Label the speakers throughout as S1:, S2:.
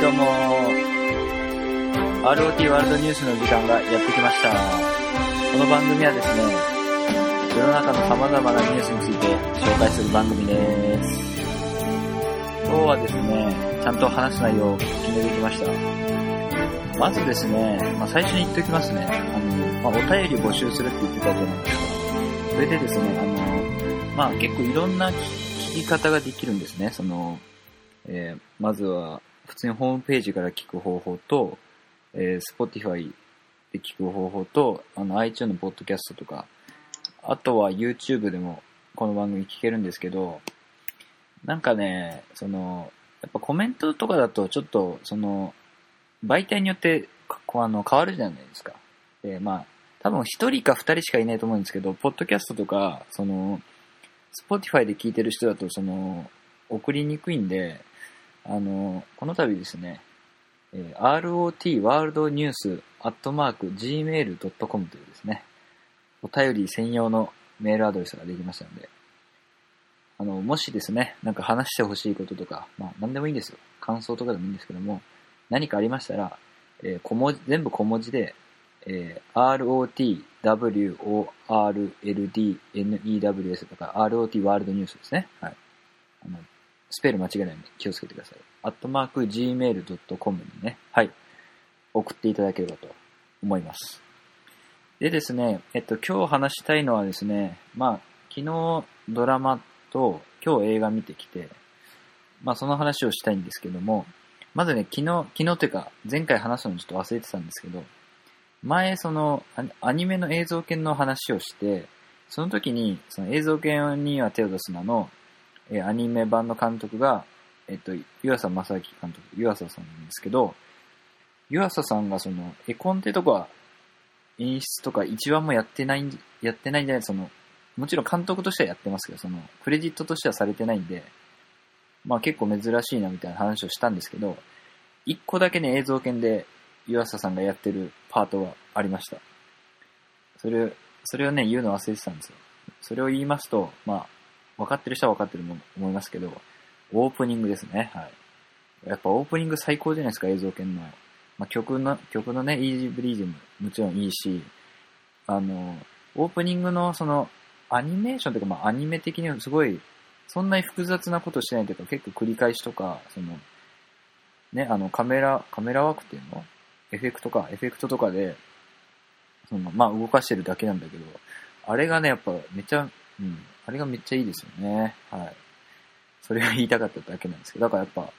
S1: どうも ROT ワールドニュースの時間がやってきました。この番組はですね、世の中の様々なニュースについて紹介する番組です。今日はですね、ちゃんと話す内容を決めてきました。まずですね、まあ、最初に言っておきますね。あの、まあ、お便り募集するって言ってたじゃないですか。それでですね、あの、まあ結構いろんな聞き方ができるんですね。その、えーまずは、普通にホームページから聞く方法と、えー、Spotify で聞く方法と、あの、iTunes のポッドキャストとか、あとは YouTube でもこの番組聞けるんですけど、なんかね、その、やっぱコメントとかだとちょっと、その、媒体によってこうあの変わるじゃないですか。で、まあ、多分一人か二人しかいないと思うんですけど、ポッドキャストとか、その、Spotify で聞いてる人だと、その、送りにくいんで、あの、この度ですね、えー ROT ワールドニュースアットマーク gmail.com というですね、お便り専用のメールアドレスができましたので、あの、もしですね、なんか話してほしいこととか、まあ、何でもいいんですよ。感想とかでもいいんですけども、何かありましたら、えー小文字、全部小文字で、えー ROTWORLDNEWS とか ROT ワールドニュースですね。はい。あの、スペル間違えないように気をつけてください。アットマーク gmail.com にね、はい。送っていただければと思います。でですね、えっと、今日話したいのはですね、まあ、昨日ドラマと今日映画見てきて、まあその話をしたいんですけども、まずね、昨日、昨日というか、前回話すのちょっと忘れてたんですけど、前、その、アニアニメの映像犬の話をして、その時に、その映像犬には手を出すなの、えアニメ版の監督が、えっと、湯浅正明監督、湯浅さんなんですけど、湯浅さんがその、絵コンテとか、演出とか一話もやってないん、やってないんじゃないその、もちろん監督としてはやってますけど、その、クレジットとしてはされてないんで、まあ結構珍しいなみたいな話をしたんですけど、一個だけね、映像犬で湯浅さんがやってるパートがありました。それ、それをね、言うの忘れてたんですよ。それを言いますと、まあ、分かってる人は分かってると思いますけど、オープニングですね。はい。やっぱオープニング最高じゃないですか、映像犬の。まあ、曲の、曲のね、イージーブリーズももちろんいいし、あの、オープニングのその、アニメーションというか、まあ、アニメ的にはすごい、そんなに複雑なことしてないというか、結構繰り返しとか、その、ね、あの、カメラ、カメラワークっていうの？エフェクトか、エフェクトとかで、その、まあ、動かしてるだけなんだけど、あれがね、やっぱめちゃ、うん、あれがめっちゃいいですよね。はい。それが言いたかっただけなんですけど、だからやっぱ、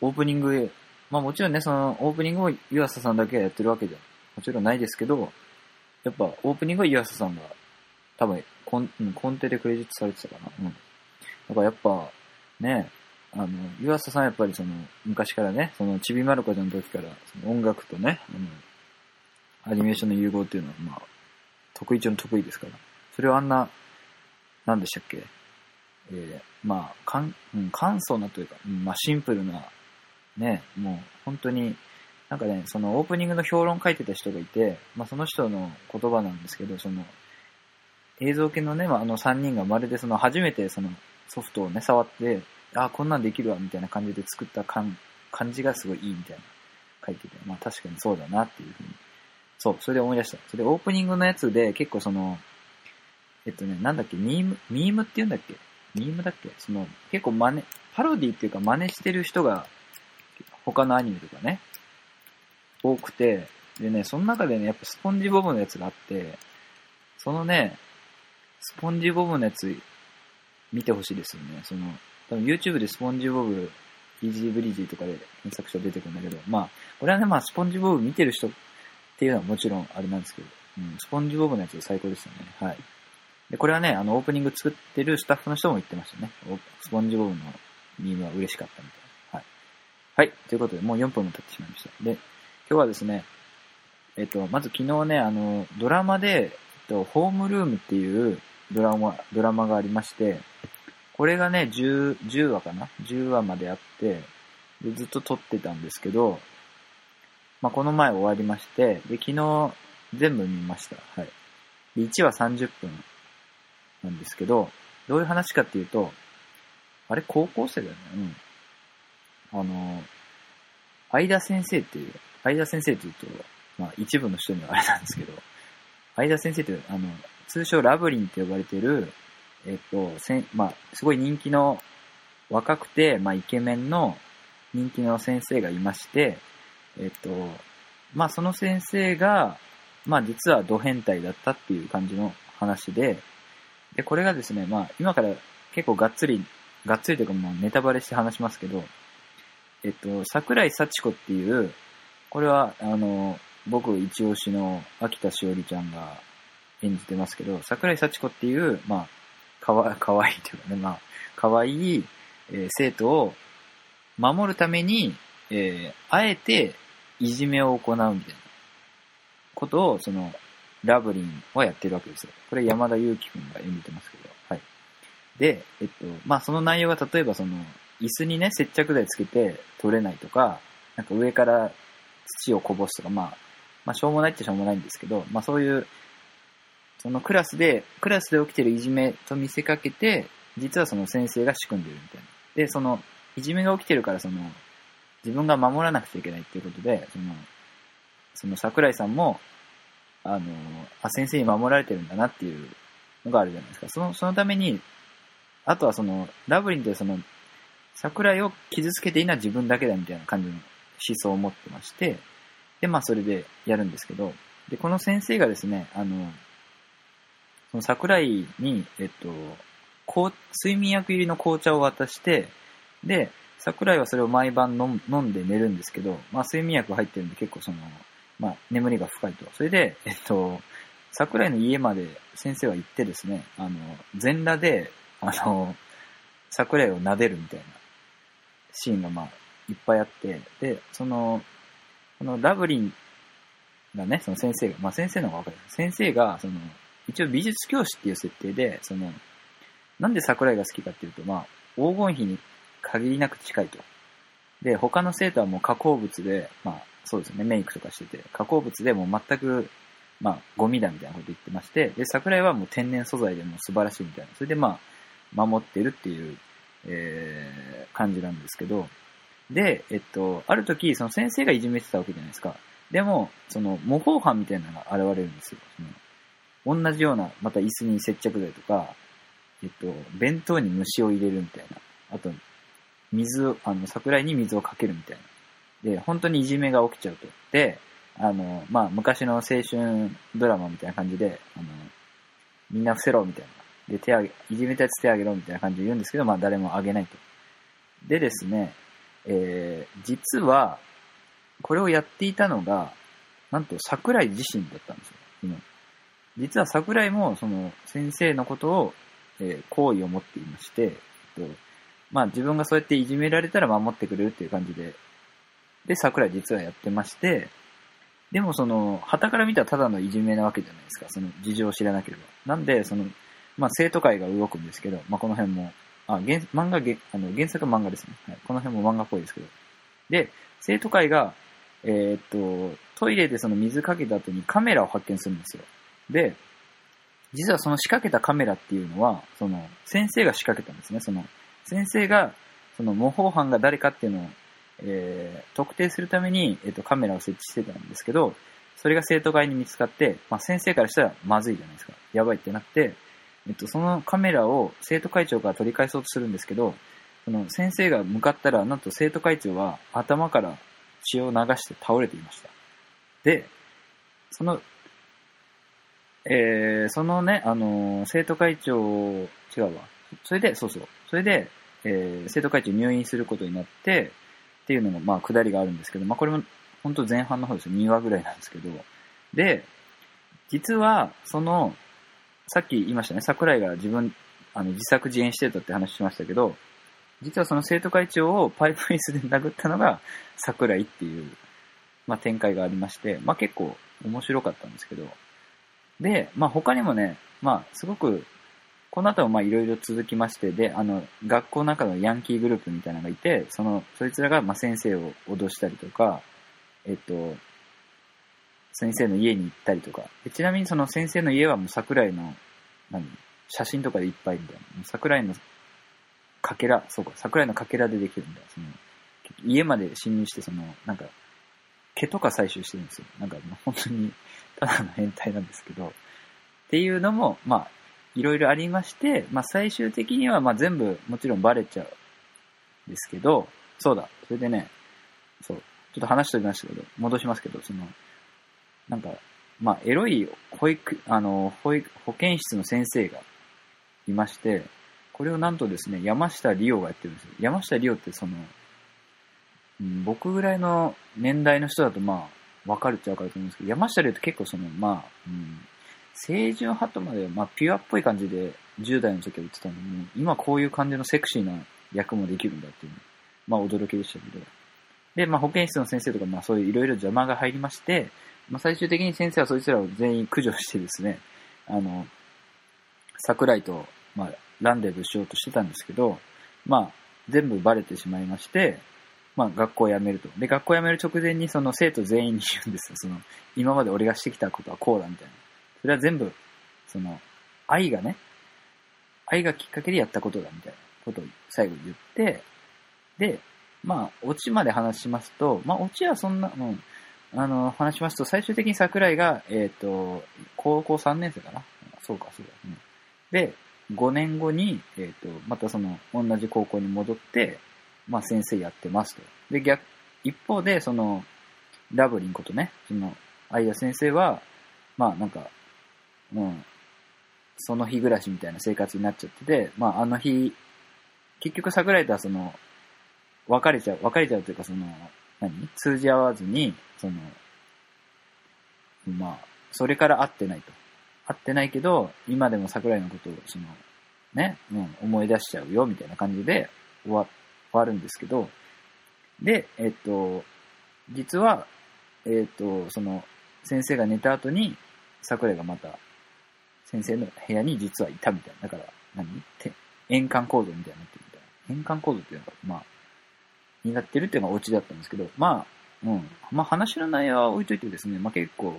S1: オープニング、まあもちろんね、その、オープニングを湯浅さんだけがやってるわけじゃ、もちろんないですけど、やっぱ、オープニングは湯浅さんが、多分、コン、うんコンテでクレジットされてたかな。うん。だからやっぱ、ね、あの、湯浅さんやっぱりその、昔からね、その、ちびまる子ちゃんの時から、その音楽とね、あの、アニメーションの融合っていうのは、まあ、得意中の得意ですから。それをあんな、なんでしたっけ？えー、まあ、かん、うん、簡素なというか、うんまあ、シンプルな、ね、もう、本当に、なんかね、そのオープニングの評論書いてた人がいて、まあ、その人の言葉なんですけど、その、映像系のね、まあ、あの3人がまるでその初めてそのソフトをね、触って、あ、こんなんできるわ、みたいな感じで作った感感じがすごいいいみたいな書いてて、まあ確かにそうだなっていうふうに。そう、それで思い出した。それでオープニングのやつで結構その、えっとね、なんだっけ、ミーム、ミームって言うんだっけ？ミームだっけ？その、結構真似、パロディっていうか真似してる人が、他のアニメとかね、多くて、でね、その中でね、やっぱスポンジボブのやつがあって、そのね、スポンジボブのやつ、見てほしいですよね。その、多分 YouTube でスポンジボブ、イージーブリージーとかで検索したら出てくるんだけど、まあ、これはね、まあ、スポンジボブ見てる人っていうのはもちろんあれなんですけど、うん、スポンジボブのやつ最高ですよね。はい。で、これはね、あの、オープニング作ってるスタッフの人も言ってましたね。スポンジボブのミームは嬉しかったみたいな。はい。はい。ということで、もう4分も経ってしまいました。で、今日はですね、えっと、まず昨日ね、あの、ドラマで、えっと、ホームルームっていうドラマ、ドラマがありまして、これがね、10、10話かな ?10 話まであって、で、ずっと撮ってたんですけど、まあ、この前終わりまして、で、昨日全部見ました。はい。で、1話30分なんですけど、どういう話かっていうと、あれ高校生だよね。うん。あの、相田先生っていう、相田先生っていうと、まあ一部の人にはあれなんですけど、相田先生っていう、あの、通称ラブリンって呼ばれてる、えっと、せん、まあ、すごい人気の、若くて、まあ、イケメンの人気の先生がいまして、えっと、まあ、その先生が、まあ、実はド変態だったっていう感じの話で、で、これがですね、まあ、今から結構がっつり、がっつりというかもうネタバレして話しますけど、えっと、桜井幸子っていう、これは、あの、僕一押しの秋田しおりちゃんが演じてますけど、桜井幸子っていう、まあ、かわ、かわいいというかね、まあ、かわいい、えー生徒を守るために、えーあえていじめを行うみたいなことを、その、ラブリンはやってるわけですよ。これ山田裕貴くんが演じてますけど、はい。で、えっと、まあ、その内容が例えばその、椅子にね、接着剤つけて取れないとか、なんか上から土をこぼすとか、まあ、まあ、しょうもないってしょうもないんですけど、まあ、そういう、そのクラスで、クラスで起きてるいじめと見せかけて、実はその先生が仕組んでるみたいな。で、その、いじめが起きてるから、その、自分が守らなくちゃいけないっていうことで、その、その桜井さんも、あの、あ、先生に守られてるんだなっていうのがあるじゃないですか。その、そのために、あとはその、ラブリンってその、桜井を傷つけていいのは自分だけだみたいな感じの思想を持ってまして、で、まあそれでやるんですけど、で、この先生がですね、あの、その桜井に、えっと、こう睡眠薬入りの紅茶を渡して、で、桜井はそれを毎晩飲ん飲んで寝るんですけど、まあ睡眠薬入ってるんで結構その、まあ眠りが深いと。それで、えっと、桜井の家まで先生は行ってですね、あの、全裸で、あの、桜井を撫でるみたいなシーンがまあいっぱいあって、で、その、このラブリンがね、その先生が、まあ先生の方がわかる。先生が、その、一応美術教師っていう設定で、その、なんで桜井が好きかっていうと、まあ、黄金比に限りなく近いと。で、他の生徒はもう加工物で、まあ、そうですね、メイクとかしてて、加工物でも全く、まあ、ゴミだみたいなこと言ってまして、で、桜井はもう天然素材でも素晴らしいみたいな。それでまあ、守ってるっていう、えー、感じなんですけど、で、えっと、ある時、その先生がいじめてたわけじゃないですか。でも、その模倣犯みたいなのが現れるんですよ。その同じような、また椅子に接着剤とか、えっと、弁当に虫を入れるみたいな。あと、水を、あの、桜井に水をかけるみたいな。で、本当にいじめが起きちゃうと。で、あの、まあ、昔の青春ドラマみたいな感じで、あの、みんな伏せろみたいな。で、手あげ、いじめたやつ手あげろみたいな感じで言うんですけど、まあ、誰もあげないと。でですね、えー、実は、これをやっていたのが、なんと桜井自身だったんですよ。その実は桜井も、その、先生のことを、えー好意を持っていまして、えっと、まあ自分がそうやっていじめられたら守ってくれるっていう感じで、で、桜井実はやってまして、でもその、旗から見たらただのいじめなわけじゃないですか。その事情を知らなければ。なんで、その、まあ生徒会が動くんですけど、まあこの辺も、あ、原、漫画、あの原作漫画ですね。はい。この辺も漫画っぽいですけど。で、生徒会が、えーっと、トイレでその水かけた後にカメラを発見するんですよ。で、実はその仕掛けたカメラっていうのは、その、先生が仕掛けたんですね。その、先生が、その模倣犯が誰かっていうのを、えー特定するために、えっと、カメラを設置してたんですけど、それが生徒会に見つかって、まあ、先生からしたらまずいじゃないですか。やばいってなって、えっと、そのカメラを生徒会長から取り返そうとするんですけど、その先生が向かったら、なんと生徒会長は頭から血を流して倒れていました。で、その、えー、そのね、あのー生徒会長、違うわ。それで、そうそう。それで、えー、生徒会長入院することになって、っていうのも、まあ、下りがあるんですけど、まあ、これも、本当前半の方ですよ。2話ぐらいなんですけど。で、実は、その、さっき言いましたね、桜井が自分、あの、自作自演してたって話しましたけど、実はその生徒会長をパイプ椅子で殴ったのが桜井っていう、まあ、展開がありまして、まあ、結構面白かったんですけど、で、まあ、他にもね、まあ、すごく、この後もまあいろいろ続きまして、で、あの、学校の中のヤンキーグループみたいなのがいて、その、そいつらがまあ先生を脅したりとか、えっと、先生の家に行ったりとか。ちなみにその先生の家はもう桜井の、何写真とかでいっぱいみたいな。もう桜井のかけら、そうか、桜井のかけらでできるんだ。その、家まで侵入して、その、なんか、毛とか採集してるんですよ。なんか、本当に、ただの変態なんですけど、っていうのも、まあ、いろいろありまして、まあ、最終的には、まあ、全部、もちろんバレちゃうんですけど、そうだ、それでね、そう、ちょっと話しておきましたけど、戻しますけど、その、なんか、まあ、エロい保育、あの、保育、保健室の先生がいまして、これをなんとですね、山下理央がやってるんですよ。山下理央ってその、うん、僕ぐらいの年代の人だとまあ、わかるっちゃわかると思うんですけど、山下理央って結構その、まあ、うん、清純派とまで、まあ、ピュアっぽい感じで10代の時は言ってたのに、今こういう感じのセクシーな役もできるんだっていう、まあ驚きでしたけど。で、まあ保健室の先生とか、まあそういういろいろ邪魔が入りまして、まあ最終的に先生はそいつらを全員駆除してですね、あの、桜井と、まあ、ランデブしようとしてたんですけど、まあ、全部バレてしまいまして、まあ、学校を辞めると。で、学校を辞める直前にその生徒全員に言うんですよ。その、今まで俺がしてきたことはこうだみたいな。それは全部、その、愛がね、愛がきっかけでやったことだみたいなことを最後言って、で、まあ、オチまで話しますと、まあ、オチはそんな、うん、あの、話しますと、最終的に桜井が、えっ、ー、と、高校3年生かな？そうか、そうだ、ね。で、5年後に、えっ、ー、と、またその、同じ高校に戻って、まあ、先生やってますと。で、逆、一方で、その、ラブリンことね、その、相田先生は、まあ、なんか、う、その日暮らしみたいな生活になっちゃってて、まあ、あの日、結局桜井とはその、別れちゃう、別れちゃうというかその、何？通じ合わずに、その、まあ、それから会ってないと。会ってないけど、今でも桜井のことを、その、ね、うん、思い出しちゃうよ、みたいな感じで終わ、終わるんですけど、で、えっと、実は、えっと、その、先生が寝た後に、桜井がまた、先生の部屋に実はいたみたいな。だから何、何円環構造みたいになってるみたいな。円環構造っていうのが、まあ、になってるっていうのがオチだったんですけど、まあ、うん。まあ話の内容は置いといてですね、まあ結構、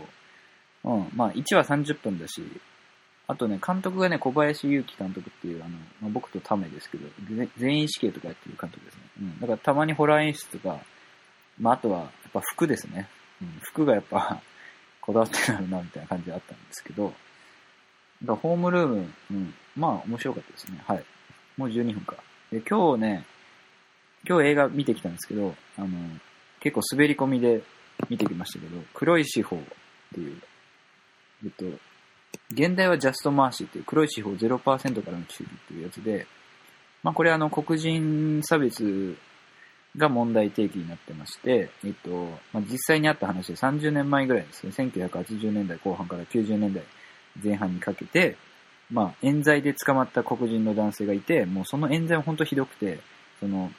S1: うん、まあ1話30分だし、あとね、監督がね、小林祐希監督っていう、あの、まあ、僕とタメですけど、全員死刑とかやってる監督ですね。うん。だからたまにホラー演出とか、まああとは、やっぱ服ですね。うん、服がやっぱこだわってなるな、みたいな感じであったんですけど、だホームルーム、うん、まあ面白かったですね。はい。もう12分か。で、今日ね、今日映画見てきたんですけど、あの、結構滑り込みで見てきましたけど、黒い司法っていう、えっと、現代はジャストマーシーっていう黒い司法0%からの注意っていうやつで、まあこれあの黒人差別が問題提起になってまして、えっと、まあ、実際にあった話で30年前ぐらいですね、1980年代後半から90年代前半にかけて、まあ冤罪で捕まった黒人の男性がいて、もうその冤罪は本当ひどくて、その、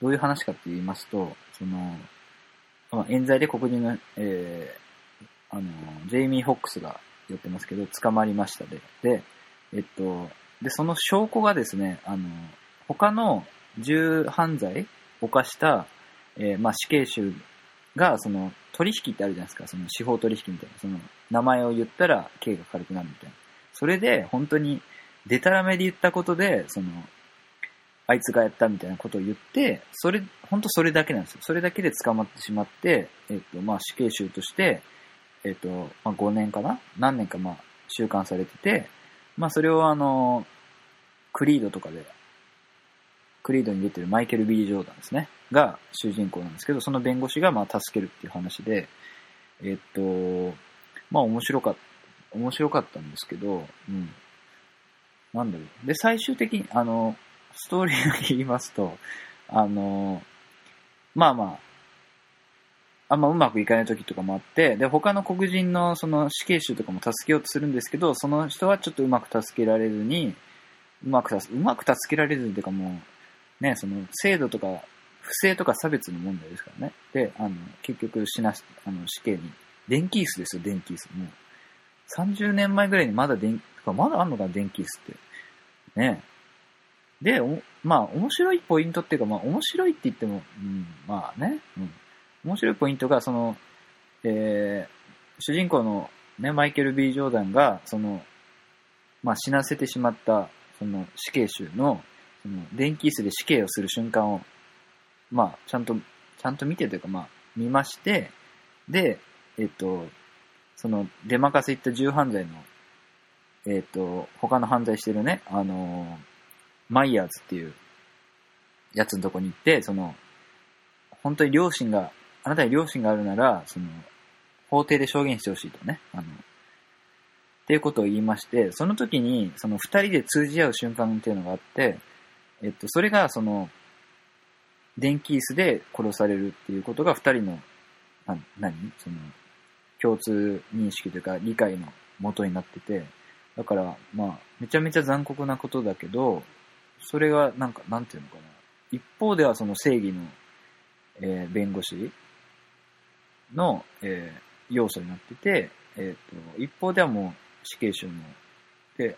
S1: どういう話かって言いますと、その、まあ、冤罪で黒人の、えー、あの、ジェイミー・ホックスが言ってますけど、捕まりましたで。で、えっと、で、その証拠がですね、あの、他の重犯罪を犯した、えー、まあ、死刑囚が、その、取引ってあるじゃないですか、その司法取引みたいな、その、名前を言ったら刑が軽くなるみたいな。それで、本当に、デタラメで言ったことで、その、あいつがやったみたいなことを言って、それ、本当それだけなんですよ。それだけで捕まってしまって、えっ、と、まあ、死刑囚として、えっ、と、まあ、5年かな？何年か、まあ、収監されてて、まあ、それをあの、クリードとかで、クリードに出てるマイケル・ビリー・ジョーダンですね。が主人公なんですけど、その弁護士がまあ助けるっていう話で、えっと、まあ面白かった、面白かったんですけど、うん。なんだろう。で、最終的に、あの、ストーリーを言いますと、あの、まあまあ、あんまうまくいかない時とかもあって、で、他の黒人のその死刑囚とかも助けようとするんですけど、その人はちょっとうまく助けられずに、うまくうまく助けられずっていうかもう、ね、その制度とか、不正とか差別の問題ですからね。で、あの、結局死なし、あの、死刑に。電気椅子ですよ、電気椅子。もう、30年前ぐらいにまだ電、まだあんのかな、電気椅子って。ねで、おまあ、面白いポイントっていうか、まあ、面白いって言っても、うん、まあね、うん。面白いポイントが、その、えー、主人公のね、マイケル・ B・ ジョーダンが、その、まあ、死なせてしまった、その死刑囚の、その、電気椅子で死刑をする瞬間をまあ、ちゃんと、ちゃんと見てというか、まあ、見まして、で、えっと、その、出任せ行った重犯罪の、えっと、他の犯罪してるね、あの、マイヤーズっていうやつのとこに行って、その、本当に両親が、あなたに両親があるなら、その、法廷で証言してほしいとね、あの、っていうことを言いまして、その時に、その二人で通じ合う瞬間っていうのがあって、えっと、それが、その、電気椅子で殺されるっていうことが二人の、な、何？その、共通認識というか理解の元になってて、だから、まあ、めちゃめちゃ残酷なことだけど、それが、なんか、なんていうのかな。一方ではその正義の、えー弁護士の、えー要素になってて、えっ、と、一方ではもう死刑囚の、で、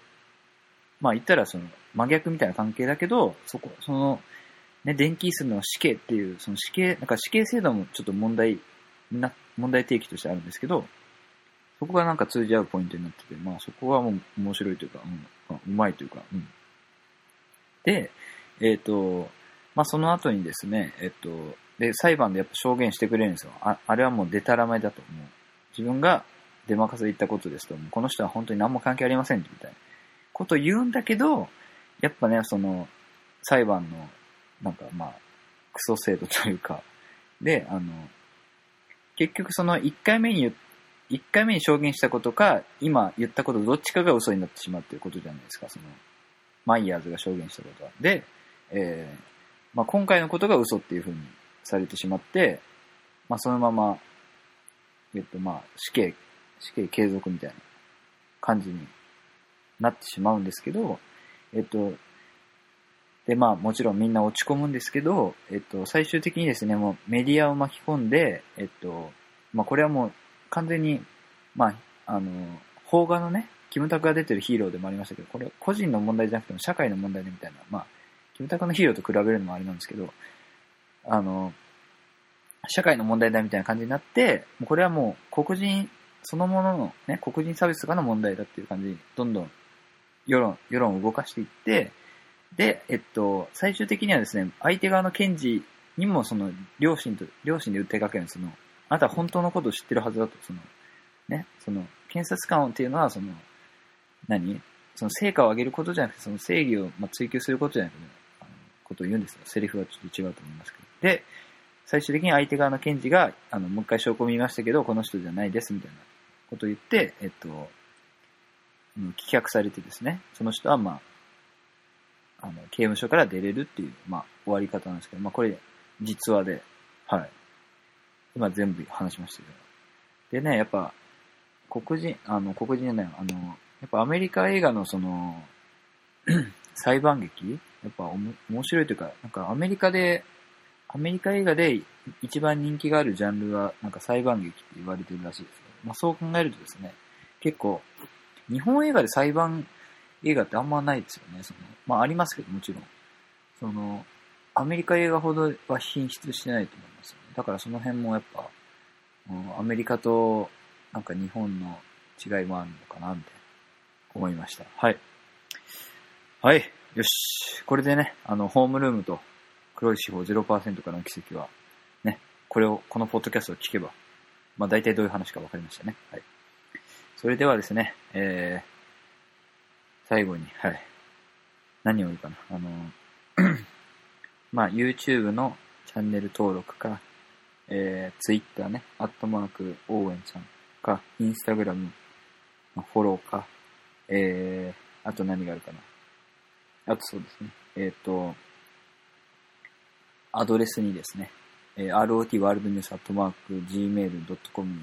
S1: まあ言ったらその真逆みたいな関係だけど、そこ、その、ね、電気椅子の死刑っていう、その死刑、なんか死刑制度もちょっと問題な、問題提起としてあるんですけど、そこがなんか通じ合うポイントになってて、まあそこはもう面白いというか、うんうまいというか、うん。で、えっ、と、まあその後にですね、えっ、と、で、裁判でやっぱ証言してくれるんですよ。ああれはもうデタラメだと思う。自分が出任せで言ったことですと、この人は本当に何も関係ありませんみたいなこと言うんだけど、やっぱね、その、裁判の、なんかまあ、クソ制度というか、で、あの、結局その1回目に言っ一回目に証言したことか、今言ったことどっちかが嘘になってしまうっていうことじゃないですか、その、マイヤーズが証言したことは。で、えーまあ、今回のことが嘘っていうふうにされてしまって、まあ、そのまま、えっと、まあ、死刑、死刑継続みたいな感じになってしまうんですけど、えっと、で、まあ、もちろんみんな落ち込むんですけど、えっと、最終的にですね、もうメディアを巻き込んで、えっと、まあ、これはもう完全に、まあ、あの、邦画のね、キムタクが出てるヒーローでもありましたけど、これ個人の問題じゃなくても社会の問題でみたいな、まあ、キムタクのヒーローと比べるのもあれなんですけど、あの、社会の問題だみたいな感じになって、もうこれはもう黒人そのもののね、黒人差別とかの問題だっていう感じに、どんどん世論、世論を動かしていって、で、えっと、最終的にはですね、相手側の検事にもその、両親と、両親で訴えかけるんですその、あなたは本当のことを知ってるはずだと、その、ね、その、検察官っていうのは、その、何？その成果を上げることじゃなくて、その正義をまあ追求することじゃなくて、あのことを言うんですよ。セリフはちょっと違うと思いますけど。で、最終的に相手側の検事が、あの、もう一回証拠を見ましたけど、この人じゃないです、みたいなことを言って、えっと、棄却されてですね、その人はまあ、あの、刑務所から出れるっていう、まあ、終わり方なんですけど、まあ、これ、実話で、はい。今全部話しましたけど。でね、やっぱ、黒人、あの、黒人じゃない、あの、やっぱアメリカ映画のその、裁判劇やっぱおも面白いというか、なんかアメリカで、アメリカ映画で一番人気があるジャンルは、なんか裁判劇って言われてるらしいですけど、まあそう考えるとですね、結構、日本映画で裁判映画ってあんまないですよね。そのまあありますけど、もちろん。その、アメリカ映画ほどは品質してないと思いますよね。だからその辺もやっぱ、うんアメリカとなんか日本の違いもあるのかな、みたいな思いました。はい。はい。よし。これでね、あの、ホームルームと黒い司法0%からの奇跡は、ね、これを、このポッドキャストを聞けば、まあ大体どういう話か分かりましたね。はい。それではですね、えー、最後に、はい。何を言うかな。あの、まあ YouTube のチャンネル登録か、えー、Twitter ね、アットマーク、応援さんか、Instagram、まあフォローか、えー、あと何があるかな。あとそうですね。えっ、と、アドレスにですね、えー、rot ワールドニュースアットマーク gmail.com に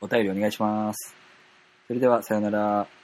S1: お便りお願いします。それでは、さよなら。